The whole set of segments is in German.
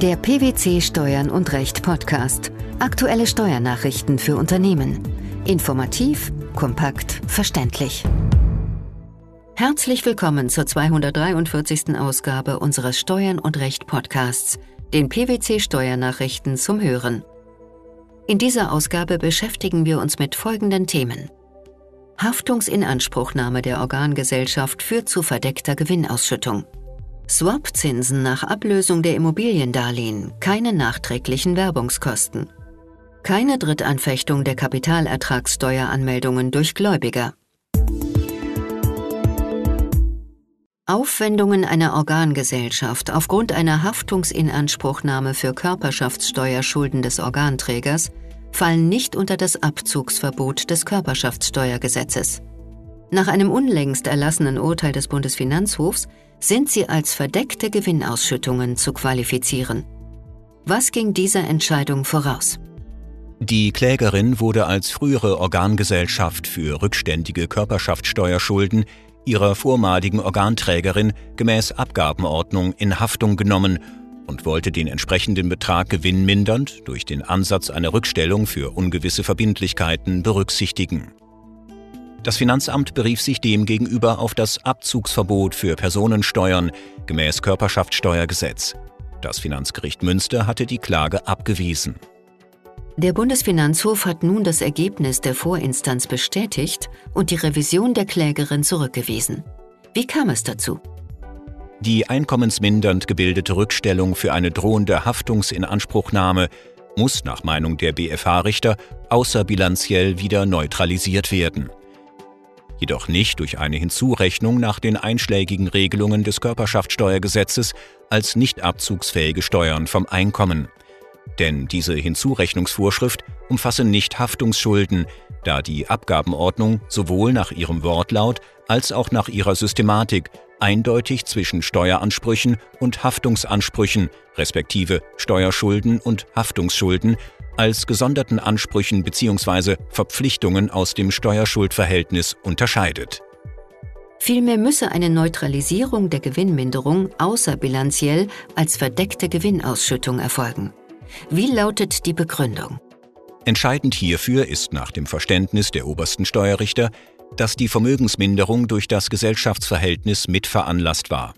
Der PwC Steuern und Recht Podcast. Aktuelle Steuernachrichten für Unternehmen. Informativ, kompakt, verständlich. Herzlich willkommen zur 243. Ausgabe unseres Steuern und Recht Podcasts, den PwC Steuernachrichten zum Hören. In dieser Ausgabe beschäftigen wir uns mit folgenden Themen. Haftungsinanspruchnahme der Organgesellschaft führt zu verdeckter Gewinnausschüttung. Swap-Zinsen nach Ablösung der Immobiliendarlehen, keine nachträglichen Werbungskosten. Keine Drittanfechtung der Kapitalertragssteueranmeldungen durch Gläubiger. Aufwendungen einer Organgesellschaft aufgrund einer Haftungsinanspruchnahme für Körperschaftssteuerschulden des Organträgers fallen nicht unter das Abzugsverbot des Körperschaftssteuergesetzes. Nach einem unlängst erlassenen Urteil des Bundesfinanzhofs sind sie als verdeckte Gewinnausschüttungen zu qualifizieren. Was ging dieser Entscheidung voraus? Die Klägerin wurde als frühere Organgesellschaft für rückständige Körperschaftssteuerschulden ihrer vormaligen Organträgerin gemäß Abgabenordnung in Haftung genommen und wollte den entsprechenden Betrag gewinnmindernd durch den Ansatz einer Rückstellung für ungewisse Verbindlichkeiten berücksichtigen. Das Finanzamt berief sich demgegenüber auf das Abzugsverbot für Personensteuern gemäß Körperschaftssteuergesetz. Das Finanzgericht Münster hatte die Klage abgewiesen. Der Bundesfinanzhof hat nun das Ergebnis der Vorinstanz bestätigt und die Revision der Klägerin zurückgewiesen. Wie kam es dazu? Die einkommensmindernd gebildete Rückstellung für eine drohende Haftungsinanspruchnahme muss nach Meinung der BFH-Richter außerbilanziell wieder neutralisiert werden jedoch nicht durch eine Hinzurechnung nach den einschlägigen Regelungen des Körperschaftssteuergesetzes als nicht abzugsfähige Steuern vom Einkommen. Denn diese Hinzurechnungsvorschrift umfasse nicht Haftungsschulden, da die Abgabenordnung sowohl nach ihrem Wortlaut als auch nach ihrer Systematik eindeutig zwischen Steueransprüchen und Haftungsansprüchen respektive Steuerschulden und Haftungsschulden als gesonderten Ansprüchen bzw. Verpflichtungen aus dem Steuerschuldverhältnis unterscheidet. Vielmehr müsse eine Neutralisierung der Gewinnminderung außerbilanziell als verdeckte Gewinnausschüttung erfolgen. Wie lautet die Begründung? Entscheidend hierfür ist nach dem Verständnis der obersten Steuerrichter, dass die Vermögensminderung durch das Gesellschaftsverhältnis mitveranlasst war.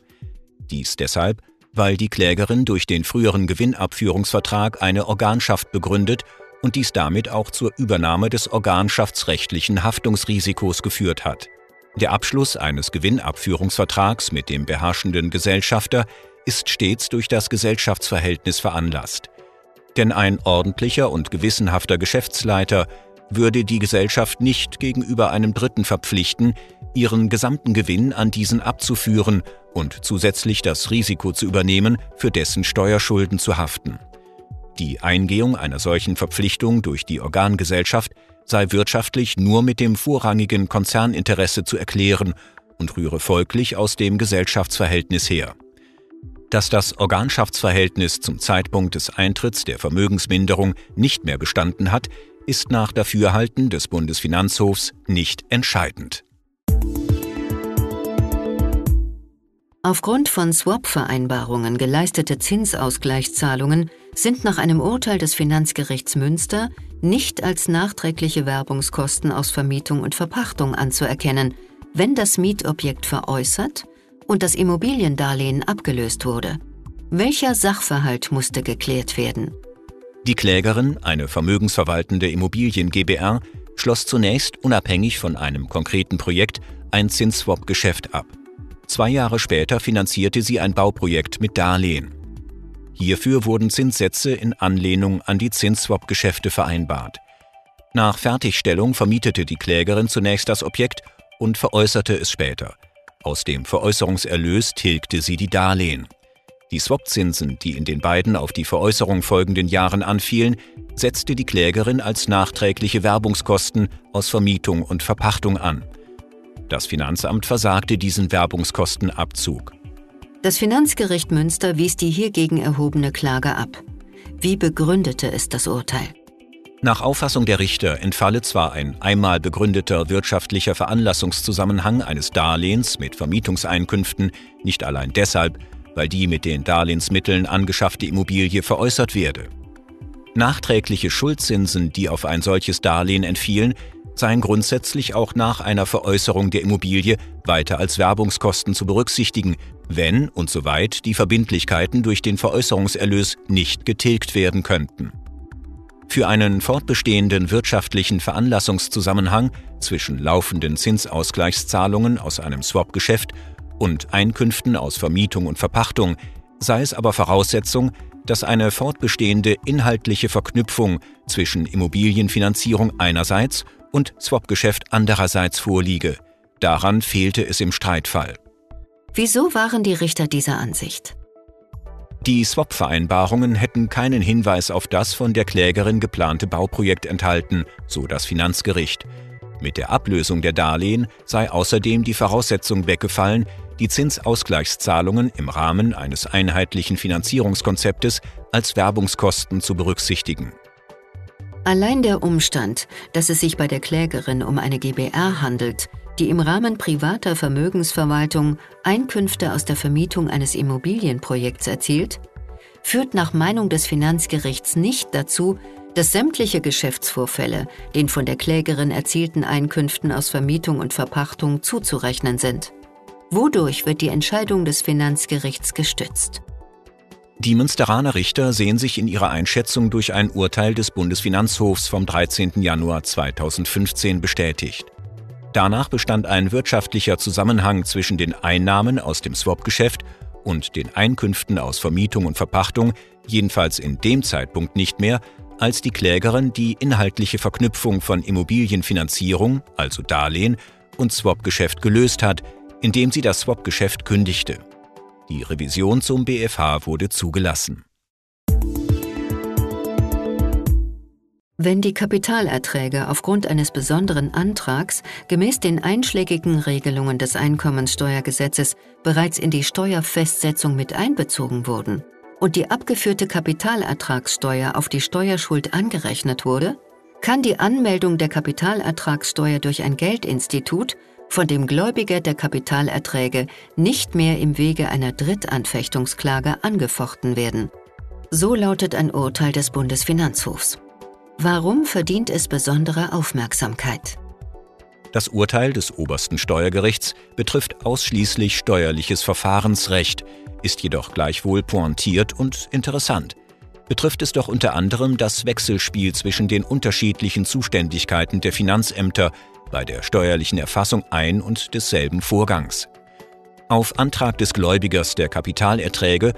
Dies deshalb, weil die Klägerin durch den früheren Gewinnabführungsvertrag eine Organschaft begründet und dies damit auch zur Übernahme des organschaftsrechtlichen Haftungsrisikos geführt hat. Der Abschluss eines Gewinnabführungsvertrags mit dem beherrschenden Gesellschafter ist stets durch das Gesellschaftsverhältnis veranlasst. Denn ein ordentlicher und gewissenhafter Geschäftsleiter würde die Gesellschaft nicht gegenüber einem Dritten verpflichten, ihren gesamten Gewinn an diesen abzuführen und zusätzlich das Risiko zu übernehmen, für dessen Steuerschulden zu haften. Die Eingehung einer solchen Verpflichtung durch die Organgesellschaft sei wirtschaftlich nur mit dem vorrangigen Konzerninteresse zu erklären und rühre folglich aus dem Gesellschaftsverhältnis her. Dass das Organschaftsverhältnis zum Zeitpunkt des Eintritts der Vermögensminderung nicht mehr bestanden hat, ist nach Dafürhalten des Bundesfinanzhofs nicht entscheidend. Aufgrund von Swap-Vereinbarungen geleistete Zinsausgleichszahlungen sind nach einem Urteil des Finanzgerichts Münster nicht als nachträgliche Werbungskosten aus Vermietung und Verpachtung anzuerkennen, wenn das Mietobjekt veräußert und das Immobiliendarlehen abgelöst wurde. Welcher Sachverhalt musste geklärt werden? Die Klägerin, eine vermögensverwaltende Immobilien GbR, schloss zunächst unabhängig von einem konkreten Projekt ein Zinsswap-Geschäft ab. Zwei Jahre später finanzierte sie ein Bauprojekt mit Darlehen. Hierfür wurden Zinssätze in Anlehnung an die Zinsswap-Geschäfte vereinbart. Nach Fertigstellung vermietete die Klägerin zunächst das Objekt und veräußerte es später. Aus dem Veräußerungserlös tilgte sie die Darlehen. Die Swap-Zinsen, die in den beiden auf die Veräußerung folgenden Jahren anfielen, setzte die Klägerin als nachträgliche Werbungskosten aus Vermietung und Verpachtung an. Das Finanzamt versagte diesen Werbungskostenabzug. Das Finanzgericht Münster wies die hiergegen erhobene Klage ab. Wie begründete es das Urteil? Nach Auffassung der Richter entfalle zwar ein einmal begründeter wirtschaftlicher Veranlassungszusammenhang eines Darlehens mit Vermietungseinkünften nicht allein deshalb, weil die mit den Darlehensmitteln angeschaffte Immobilie veräußert werde. Nachträgliche Schuldzinsen, die auf ein solches Darlehen entfielen, seien grundsätzlich auch nach einer Veräußerung der Immobilie weiter als Werbungskosten zu berücksichtigen, wenn und soweit die Verbindlichkeiten durch den Veräußerungserlös nicht getilgt werden könnten. Für einen fortbestehenden wirtschaftlichen Veranlassungszusammenhang zwischen laufenden Zinsausgleichszahlungen aus einem Swap-Geschäft und Einkünften aus Vermietung und Verpachtung sei es aber Voraussetzung, dass eine fortbestehende inhaltliche Verknüpfung zwischen Immobilienfinanzierung einerseits und Swap-Geschäft andererseits vorliege. Daran fehlte es im Streitfall. Wieso waren die Richter dieser Ansicht? Die Swap-Vereinbarungen hätten keinen Hinweis auf das von der Klägerin geplante Bauprojekt enthalten, so das Finanzgericht. Mit der Ablösung der Darlehen sei außerdem die Voraussetzung weggefallen, die Zinsausgleichszahlungen im Rahmen eines einheitlichen Finanzierungskonzeptes als Werbungskosten zu berücksichtigen. Allein der Umstand, dass es sich bei der Klägerin um eine GBR handelt, die im Rahmen privater Vermögensverwaltung Einkünfte aus der Vermietung eines Immobilienprojekts erzielt, führt nach Meinung des Finanzgerichts nicht dazu, dass sämtliche Geschäftsvorfälle den von der Klägerin erzielten Einkünften aus Vermietung und Verpachtung zuzurechnen sind. Wodurch wird die Entscheidung des Finanzgerichts gestützt? Die Münsteraner Richter sehen sich in ihrer Einschätzung durch ein Urteil des Bundesfinanzhofs vom 13. Januar 2015 bestätigt. Danach bestand ein wirtschaftlicher Zusammenhang zwischen den Einnahmen aus dem Swap-Geschäft und den Einkünften aus Vermietung und Verpachtung, jedenfalls in dem Zeitpunkt nicht mehr, als die Klägerin die inhaltliche Verknüpfung von Immobilienfinanzierung, also Darlehen, und Swap-Geschäft gelöst hat, indem sie das Swap-Geschäft kündigte. Die Revision zum BFH wurde zugelassen. Wenn die Kapitalerträge aufgrund eines besonderen Antrags gemäß den einschlägigen Regelungen des Einkommensteuergesetzes bereits in die Steuerfestsetzung mit einbezogen wurden und die abgeführte Kapitalertragssteuer auf die Steuerschuld angerechnet wurde, kann die Anmeldung der Kapitalertragssteuer durch ein Geldinstitut von dem Gläubiger der Kapitalerträge nicht mehr im Wege einer Drittanfechtungsklage angefochten werden. So lautet ein Urteil des Bundesfinanzhofs. Warum verdient es besondere Aufmerksamkeit? Das Urteil des obersten Steuergerichts betrifft ausschließlich steuerliches Verfahrensrecht, ist jedoch gleichwohl pointiert und interessant. Betrifft es doch unter anderem das Wechselspiel zwischen den unterschiedlichen Zuständigkeiten der Finanzämter bei der steuerlichen Erfassung ein und desselben Vorgangs. Auf Antrag des Gläubigers der Kapitalerträge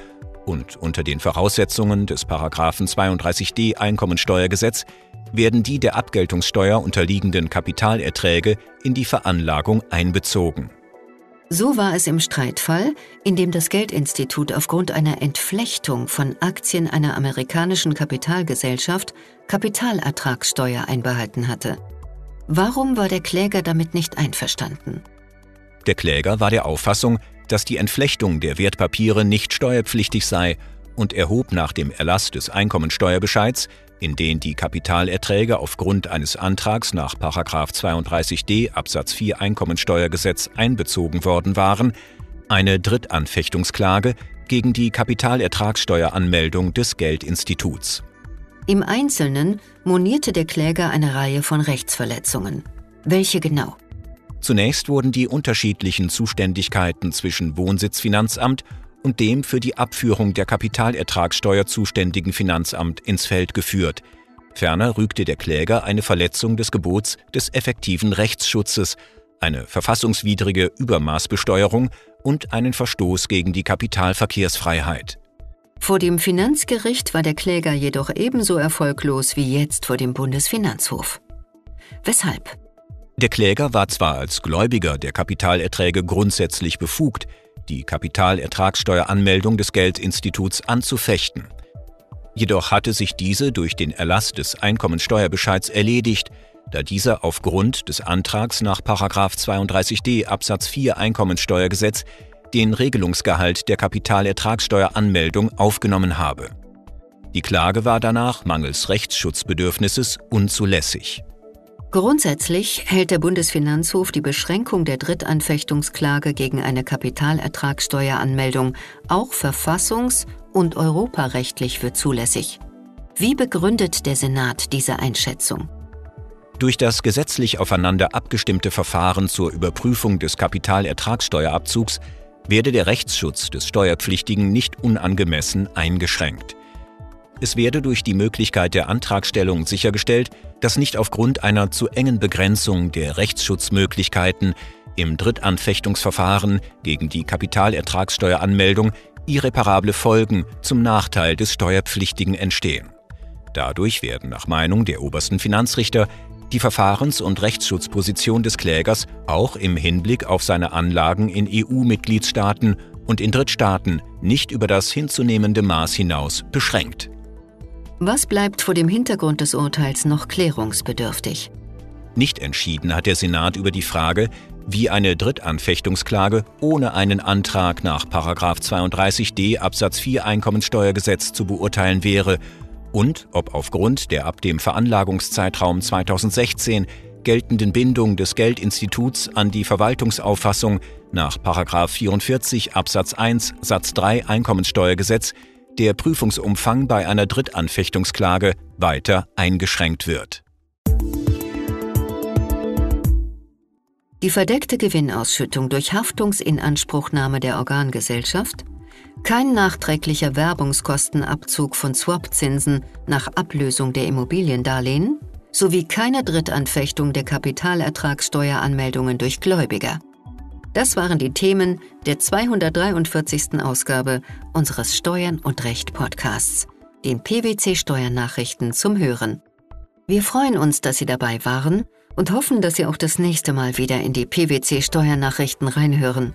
und unter den Voraussetzungen des 32d Einkommensteuergesetz werden die der Abgeltungssteuer unterliegenden Kapitalerträge in die Veranlagung einbezogen. So war es im Streitfall, in dem das Geldinstitut aufgrund einer Entflechtung von Aktien einer amerikanischen Kapitalgesellschaft Kapitalertragssteuer einbehalten hatte. Warum war der Kläger damit nicht einverstanden? Der Kläger war der Auffassung, dass die Entflechtung der Wertpapiere nicht steuerpflichtig sei und erhob nach dem Erlass des Einkommensteuerbescheids, in den die Kapitalerträge aufgrund eines Antrags nach 32d Absatz 4 Einkommensteuergesetz einbezogen worden waren, eine Drittanfechtungsklage gegen die Kapitalertragssteueranmeldung des Geldinstituts. Im Einzelnen monierte der Kläger eine Reihe von Rechtsverletzungen. Welche genau? Zunächst wurden die unterschiedlichen Zuständigkeiten zwischen Wohnsitzfinanzamt und dem für die Abführung der Kapitalertragssteuer zuständigen Finanzamt ins Feld geführt. Ferner rügte der Kläger eine Verletzung des Gebots des effektiven Rechtsschutzes, eine verfassungswidrige Übermaßbesteuerung und einen Verstoß gegen die Kapitalverkehrsfreiheit. Vor dem Finanzgericht war der Kläger jedoch ebenso erfolglos wie jetzt vor dem Bundesfinanzhof. Weshalb? Der Kläger war zwar als Gläubiger der Kapitalerträge grundsätzlich befugt, die Kapitalertragssteueranmeldung des Geldinstituts anzufechten. Jedoch hatte sich diese durch den Erlass des Einkommensteuerbescheids erledigt, da dieser aufgrund des Antrags nach 32d Absatz 4 Einkommensteuergesetz den Regelungsgehalt der Kapitalertragssteueranmeldung aufgenommen habe. Die Klage war danach mangels Rechtsschutzbedürfnisses unzulässig. Grundsätzlich hält der Bundesfinanzhof die Beschränkung der Drittanfechtungsklage gegen eine Kapitalertragssteueranmeldung auch verfassungs- und europarechtlich für zulässig. Wie begründet der Senat diese Einschätzung? Durch das gesetzlich aufeinander abgestimmte Verfahren zur Überprüfung des Kapitalertragssteuerabzugs werde der Rechtsschutz des Steuerpflichtigen nicht unangemessen eingeschränkt. Es werde durch die Möglichkeit der Antragstellung sichergestellt, dass nicht aufgrund einer zu engen Begrenzung der Rechtsschutzmöglichkeiten im Drittanfechtungsverfahren gegen die Kapitalertragssteueranmeldung irreparable Folgen zum Nachteil des Steuerpflichtigen entstehen. Dadurch werden nach Meinung der obersten Finanzrichter die Verfahrens- und Rechtsschutzposition des Klägers auch im Hinblick auf seine Anlagen in EU-Mitgliedstaaten und in Drittstaaten nicht über das hinzunehmende Maß hinaus beschränkt. Was bleibt vor dem Hintergrund des Urteils noch klärungsbedürftig? Nicht entschieden hat der Senat über die Frage, wie eine Drittanfechtungsklage ohne einen Antrag nach 32d Absatz 4 Einkommensteuergesetz zu beurteilen wäre und ob aufgrund der ab dem Veranlagungszeitraum 2016 geltenden Bindung des Geldinstituts an die Verwaltungsauffassung nach 44 Absatz 1 Satz 3 Einkommensteuergesetz der Prüfungsumfang bei einer Drittanfechtungsklage weiter eingeschränkt wird. Die verdeckte Gewinnausschüttung durch Haftungsinanspruchnahme der Organgesellschaft, kein nachträglicher Werbungskostenabzug von Swap-Zinsen nach Ablösung der Immobiliendarlehen sowie keine Drittanfechtung der Kapitalertragssteueranmeldungen durch Gläubiger. Das waren die Themen der 243. Ausgabe unseres Steuern und Recht Podcasts, den PwC Steuernachrichten zum Hören. Wir freuen uns, dass Sie dabei waren und hoffen, dass Sie auch das nächste Mal wieder in die PwC Steuernachrichten reinhören.